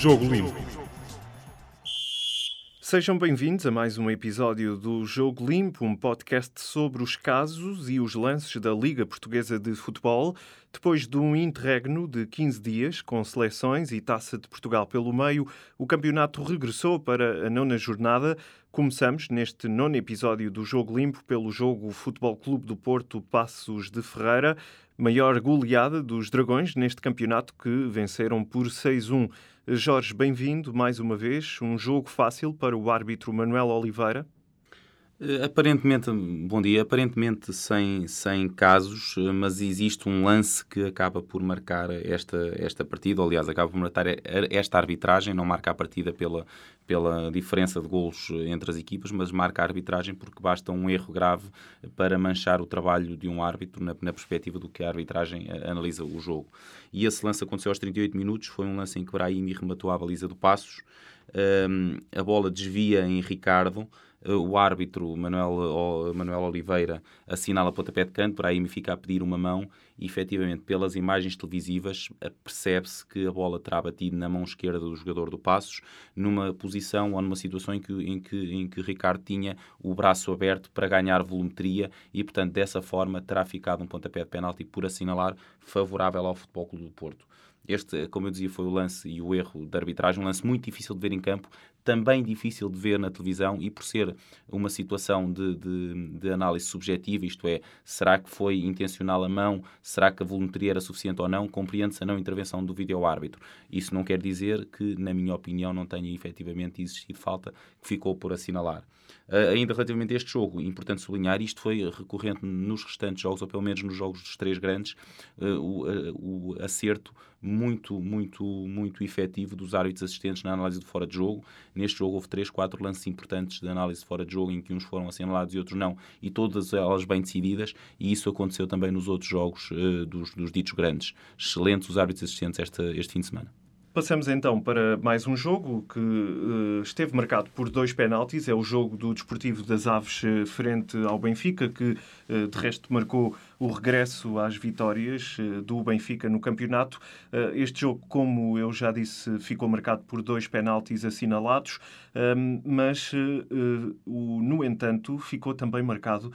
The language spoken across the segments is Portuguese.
Jogo Limpo. Sejam bem-vindos a mais um episódio do Jogo Limpo, um podcast sobre os casos e os lances da Liga Portuguesa de Futebol. Depois de um interregno de 15 dias, com seleções e taça de Portugal pelo meio, o campeonato regressou para a nona jornada. Começamos neste nono episódio do Jogo Limpo pelo jogo Futebol Clube do Porto Passos de Ferreira, maior goleada dos Dragões neste campeonato que venceram por 6-1. Jorge, bem-vindo mais uma vez. Um jogo fácil para o árbitro Manuel Oliveira. Eh, aparentemente, bom dia, aparentemente sem, sem casos, eh, mas existe um lance que acaba por marcar esta, esta partida, aliás, acaba por marcar esta arbitragem, não marca a partida pela, pela diferença de golos entre as equipas, mas marca a arbitragem porque basta um erro grave para manchar o trabalho de um árbitro na, na perspectiva do que a arbitragem eh, analisa o jogo. E esse lance aconteceu aos 38 minutos, foi um lance em que Brahimi rematou a baliza do Passos, um, a bola desvia em Ricardo, eh, o árbitro Manuel, Manuel Oliveira assinala pontapé de canto, para aí me fica a pedir uma mão e efetivamente pelas imagens televisivas eh, percebe-se que a bola terá batido na mão esquerda do jogador do Passos numa posição ou numa situação em que, em que, em que Ricardo tinha o braço aberto para ganhar volumetria e portanto dessa forma terá ficado um pontapé de penalti por assinalar favorável ao Futebol Clube do Porto. Este, como eu dizia, foi o lance e o erro de arbitragem, um lance muito difícil de ver em campo, também difícil de ver na televisão e por ser uma situação de, de, de, análise subjetiva, isto é, será que foi intencional a mão, será que a volumetria era suficiente ou não, compreende-se a não intervenção do vídeo-árbitro. Isso não quer dizer que, na minha opinião, não tenha efetivamente existido falta que ficou por assinalar. Uh, ainda relativamente a este jogo, importante sublinhar, isto foi recorrente nos restantes jogos, ou pelo menos nos jogos dos três grandes, uh, o, uh, o, acerto muito, muito, muito efetivo dos árbitros assistentes na análise de fora de jogo. Neste jogo houve três, quatro lances importantes de análise fora de jogo, em que uns foram assinalados e outros não, e todas elas bem decididas, e isso aconteceu também nos outros jogos dos, dos ditos grandes. Excelentes os árbitros assistentes este, este fim de semana. Passamos então para mais um jogo que uh, esteve marcado por dois penaltis. É o jogo do Desportivo das Aves uh, frente ao Benfica, que uh, de resto marcou o regresso às vitórias do Benfica no campeonato. Este jogo, como eu já disse, ficou marcado por dois penaltis assinalados, ehm, mas, no entanto, ficou também marcado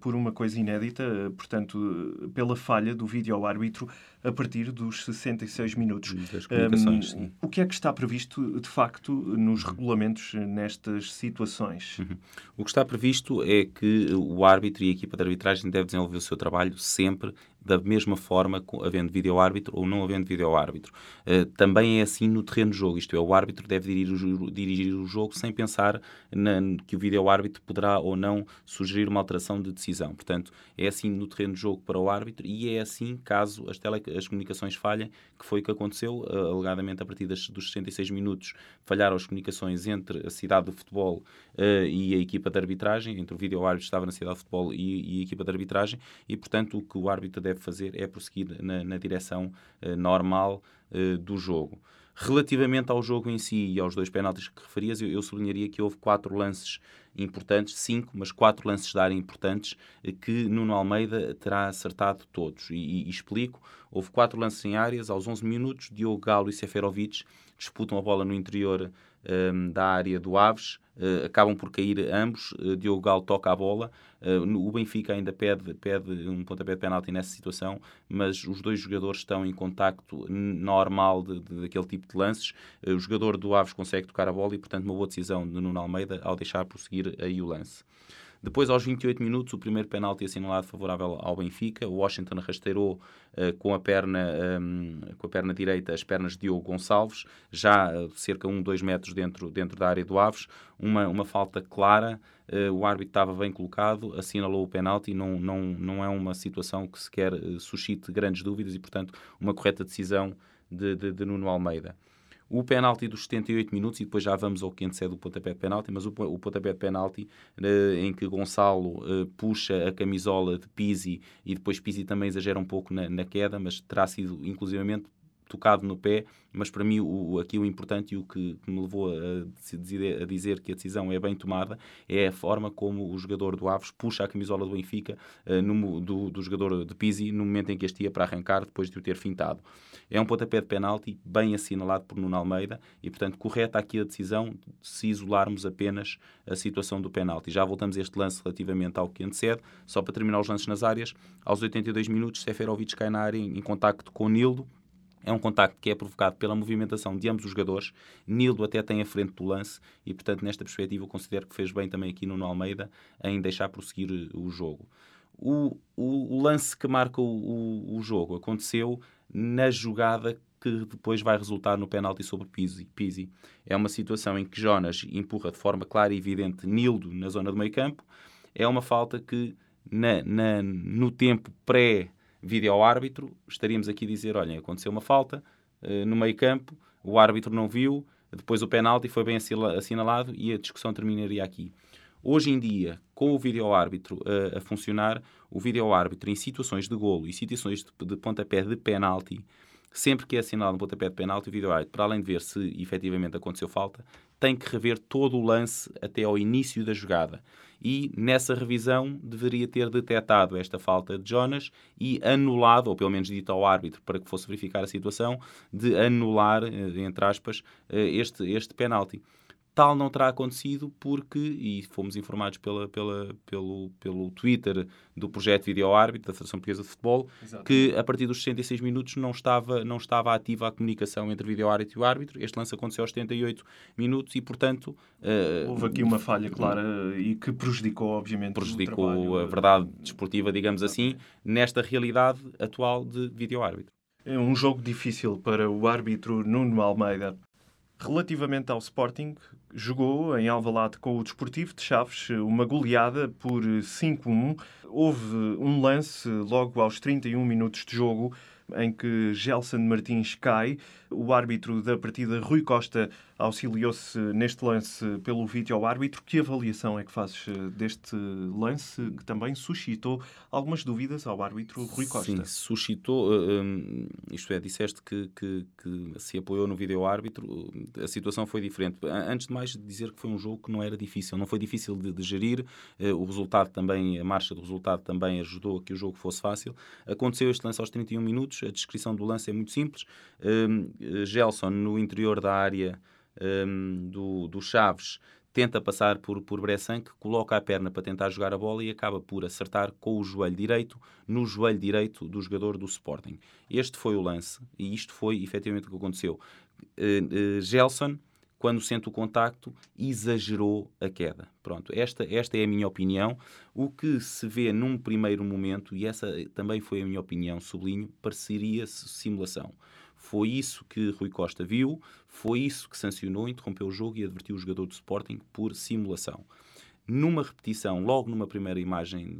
por uma coisa inédita, portanto, pela falha do vídeo-árbitro a partir dos 66 minutos. Um, o que é que está previsto, de facto, nos regulamentos nestas situações? Uhum. O que está previsto é que o árbitro e a equipa de arbitragem devem desenvolver o seu trabalho sempre da mesma forma, havendo vídeo-árbitro ou não havendo vídeo-árbitro. Uh, também é assim no terreno de jogo, isto é, o árbitro deve dirigir o, dirigir o jogo sem pensar na, que o vídeo-árbitro poderá ou não sugerir uma alteração de decisão. Portanto, é assim no terreno de jogo para o árbitro e é assim caso as, tele, as comunicações falhem, que foi o que aconteceu, uh, alegadamente a partir das, dos 66 minutos, falharam as comunicações entre a cidade de futebol uh, e a equipa de arbitragem, entre o vídeo-árbitro que estava na cidade de futebol e, e a equipa de arbitragem, e portanto o que o árbitro deve deve fazer é prosseguir na, na direção uh, normal uh, do jogo. Relativamente ao jogo em si e aos dois penaltis que referias, eu, eu sublinharia que houve quatro lances importantes, cinco, mas quatro lances de área importantes eh, que Nuno Almeida terá acertado todos. E, e, e explico: houve quatro lances em áreas, aos 11 minutos, Diogo Galo e Seferovic disputam a bola no interior da área do Aves, uh, acabam por cair ambos. Uh, Diogo Galo toca a bola. Uh, o Benfica ainda pede, pede um pontapé de penalti nessa situação, mas os dois jogadores estão em contacto normal de, de, daquele tipo de lances. o jogador do Aves consegue tocar a bola e, portanto, uma boa decisão de Nuno Almeida ao deixar prosseguir aí o lance. Depois, aos 28 minutos, o primeiro penalti assinalado favorável ao Benfica. O Washington rasteirou uh, com, a perna, um, ehm, com a perna direita as pernas de Diogo Gonçalves, já uh, cerca de 1, 2 metros dentro, dentro da área do Aves. Uma, uma falta clara. Uh, o árbitro estava bem colocado, assinalou o penalti. Não, não, não é uma situação que sequer suscite grandes dúvidas e, portanto, uma correta decisão de, de, de Nuno Almeida o penalti dos 78 minutos, e depois já vamos ao que antecede o pontapé de penalti, mas o, o pontapé de penalti uh, em que Gonçalo uh, puxa a camisola de Pizzi e depois Pizzi também exagera um pouco na, na queda, mas terá sido inclusivamente tocado no pé, mas para mim o, aqui o importante e o que, me levou a, a, dizer que a decisão é bem tomada é a forma como o jogador do Aves puxa a camisola do Benfica uh, no, do, do, jogador de Pizzi no momento em que este ia para arrancar depois de o ter fintado. É um pontapé de penalti bem assinalado por Nuno Almeida e, portanto, correta aqui a decisão se isolarmos apenas a situação do penalti. Já voltamos a este lance relativamente ao que antecede. Só para terminar os lances nas áreas, aos 82 minutos, Seferovic cai na área em, em contacto com Nildo, é um contacto que é provocado pela movimentação de ambos os jogadores. Nildo até tem a frente do lance e, portanto, nesta perspectiva, eu considero que fez bem também aqui no Almeida em deixar prosseguir eh, o jogo. O, o, o lance que marca o, o, jogo aconteceu na jogada que depois vai resultar no penalti sobre Pizzi. Pizzi. É uma situação em que Jonas empurra de forma clara e evidente Nildo na zona do meio campo. É uma falta que, na, na no tempo pré- vídeo árbitro, estaríamos aqui a dizer: olha, aconteceu uma falta uh, no meio campo, o árbitro não viu, depois o penalti foi bem assinalado e a discussão terminaria aqui. Hoje em dia, com o vídeo árbitro uh, a funcionar, o vídeo árbitro em situações de golo e situações de, de pontapé de penalti, sempre que é assinalado um pontapé de penalti, o vídeo árbitro, para além de ver se efetivamente aconteceu falta, tem que rever todo o lance até ao início da jogada. E nessa revisão deveria ter detectado esta falta de Jonas e anulado, ou pelo menos dito ao árbitro para que fosse verificar a situação, de anular, eh, entre aspas, eh, este, este penalti. Tal não terá acontecido porque, e fomos informados pela, pela, pelo, pelo Twitter do projeto Video Árbitro da Federação Portuguesa de Futebol, Exato. que a partir dos 66 minutos não estava, não estava ativa a comunicação entre Video Árbitro e o árbitro. Este lance aconteceu aos 78 minutos e, portanto... Uh, Houve aqui uma falha clara e que prejudicou, obviamente, Prejudicou trabalho, a verdade desportiva, digamos assim, nesta realidade atual de Video Árbitro. É um jogo difícil para o árbitro Nuno Almeida. Relativamente ao Sporting, jogou em Alvalade com o Desportivo de Chaves uma goleada por 5-1. Houve um lance logo aos 31 minutos de jogo em que Gelson Martins cai. O árbitro da partida, Rui Costa, auxiliou-se neste lance pelo vídeo ao árbitro. Que avaliação é que fazes eh, deste lance que também suscitou algumas dúvidas ao árbitro Rui Costa? Sim, suscitou. Uh, isto é, disseste que, que, que, se apoiou no vídeo árbitro. A situação foi diferente. Antes de mais, dizer que foi um jogo que não era difícil. Não foi difícil de, de gerir. O resultado também, a marcha do resultado também ajudou a que o jogo fosse fácil. Aconteceu este lance aos 31 minutos. A descrição do lance é muito simples. Gelson, no interior da área um, do, do Chaves tenta passar por, por Bressan, que coloca a perna para tentar jogar a bola e acaba por acertar com o joelho direito no joelho direito do jogador do Sporting. Este foi o lance e isto foi efetivamente o que aconteceu. Uh, uh, Gelson, quando sente o contacto, exagerou a queda. Pronto, esta, esta é a minha opinião. O que se vê num primeiro momento, e essa também foi a minha opinião, sublinho, pareceria simulação. Foi isso que Rui Costa viu, foi isso que sancionou, interrompeu o jogo e advertiu o jogador do Sporting por simulação. Numa repetição, logo numa primeira imagem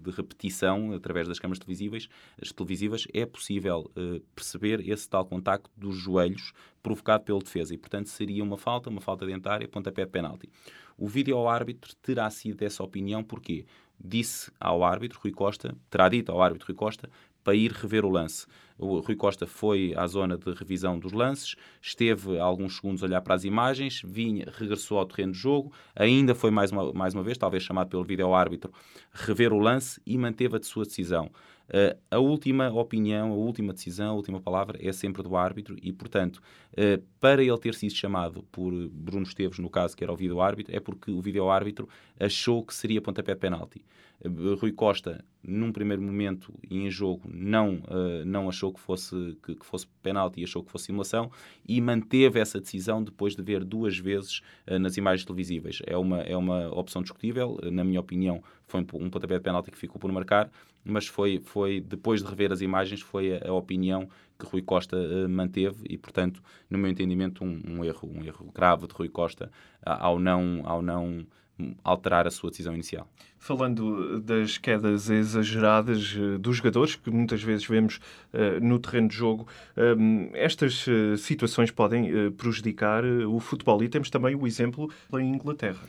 de, repetição, através das câmaras televisivas, as televisivas, é possível uh, perceber esse tal contacto dos joelhos provocado pelo defesa e, portanto, seria uma falta, uma falta dentária, pontapé de penalti. O vídeo ao árbitro terá sido dessa opinião, porque disse ao árbitro, Rui Costa, terá dito ao árbitro Rui Costa, para ir rever o lance. O Rui Costa foi à zona de revisão dos lances, esteve alguns segundos a olhar para as imagens, vinha, regressou ao terreno de jogo, ainda foi mais uma, mais uma vez, talvez chamado pelo vídeo árbitro, rever o lance e manteve a sua decisão. Uh, a última opinião, a última decisão, a última palavra é sempre do árbitro e, portanto, uh, para ele ter sido chamado por Bruno Esteves, no caso que era o vídeo árbitro, é porque o vídeo árbitro achou que seria pontapé de penalti. Uh, Rui Costa, num primeiro momento em jogo, não, não achou que fosse, que, que fosse penalti e achou que fosse simulação e manteve essa decisão depois de ver duas vezes nas imagens televisíveis. É uma, é uma opção discutível, na minha opinião, foi um pontapé de penalti que ficou por marcar, mas foi, foi depois de rever as imagens, foi a, a opinião que Rui Costa uh, manteve e, portanto, no meu entendimento, um, um, erro, um erro grave de Rui Costa uh, ao não, ao não alterar a sua decisão inicial. Falando das quedas exageradas uh, dos jogadores, que muitas vezes vemos uh, no terreno de jogo, um, estas uh, situações podem prejudicar o futebol. E temos também o exemplo em Inglaterra.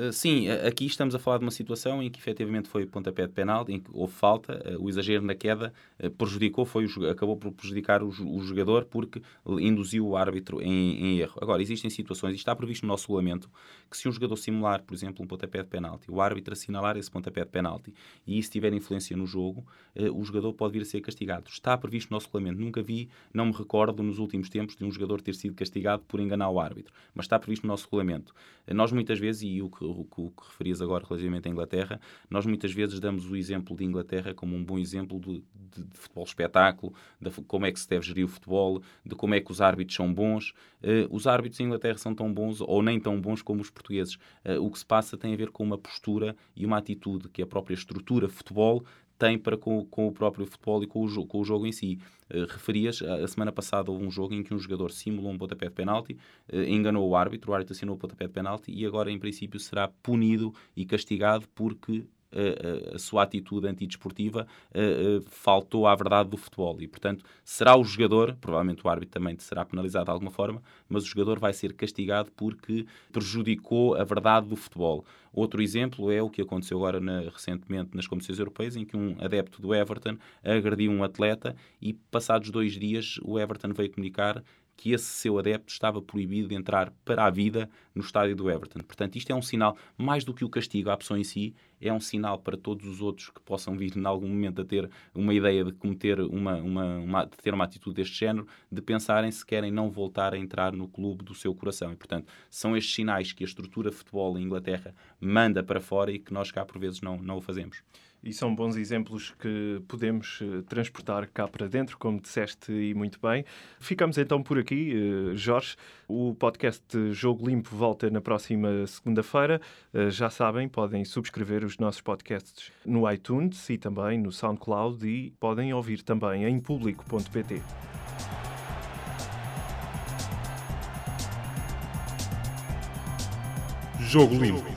Uh, sim, aqui estamos a falar de uma situação em que efetivamente foi pontapé de penalti, em que houve falta, uh, o exagero na queda uh, prejudicou, foi acabou por prejudicar o, o, jogador porque induziu o árbitro em, em, erro. Agora, existem situações, e está previsto no nosso regulamento, que se um jogador simular, por exemplo, um pontapé de penalti, o árbitro assinalar esse pontapé de penalti e isso tiver influência no jogo, o jogador pode vir a ser castigado. Está previsto no nosso regulamento. Nunca vi, não me recordo nos últimos tempos de um jogador ter sido castigado por enganar o árbitro, mas está previsto no nosso regulamento. Nós muitas vezes, e o que, o, o que referias agora relativamente à Inglaterra, nós muitas vezes damos o exemplo de Inglaterra como um bom exemplo de, de, de futebol espetáculo, de como é que se deve gerir o futebol, de como é que os árbitros são bons. Uh, os árbitros em Inglaterra são tão bons ou nem tão bons como os portugueses. Uh, o que se passa tem a ver com uma postura e uma atitude que a própria estrutura futebol tem para com, com, o próprio futebol e com o, jogo, com o jogo em si. Uh, referias, a, semana passada houve um jogo em que um jogador simulou um pontapé de penalti, uh, enganou o árbitro, o árbitro assinou o pontapé de penalti e agora, em princípio, será punido e castigado porque a, a, sua atitude antidesportiva uh, faltou à verdade do futebol e, portanto, será o jogador, provavelmente o árbitro também será penalizado de alguma forma, mas o jogador vai ser castigado porque prejudicou a verdade do futebol. Outro exemplo é o que aconteceu agora na, recentemente nas competições europeias, em que um adepto do Everton agrediu um atleta e, passados dois dias, o Everton veio comunicar que esse seu adepto estava proibido de entrar para a vida no estádio do Everton. Portanto, isto é um sinal, mais do que o castigo à pessoa em si, é um sinal para todos os outros que possam vir em algum momento a ter uma ideia de cometer uma, uma, uma, de ter uma atitude deste género, de pensarem se querem não voltar a entrar no clube do seu coração. E, portanto, são estes sinais que a estrutura futebol em Inglaterra manda para fora e que nós cá, por vezes, não, não o fazemos. E são bons exemplos que podemos eh, transportar cá para dentro, como disseste e muito bem. Ficamos então por aqui, eh, Jorge. O podcast Jogo Limpo volta na próxima segunda-feira. Eh, já sabem, podem subscrever os nossos podcasts no iTunes e também no SoundCloud e podem ouvir também em público.pt. Jogo Limpo.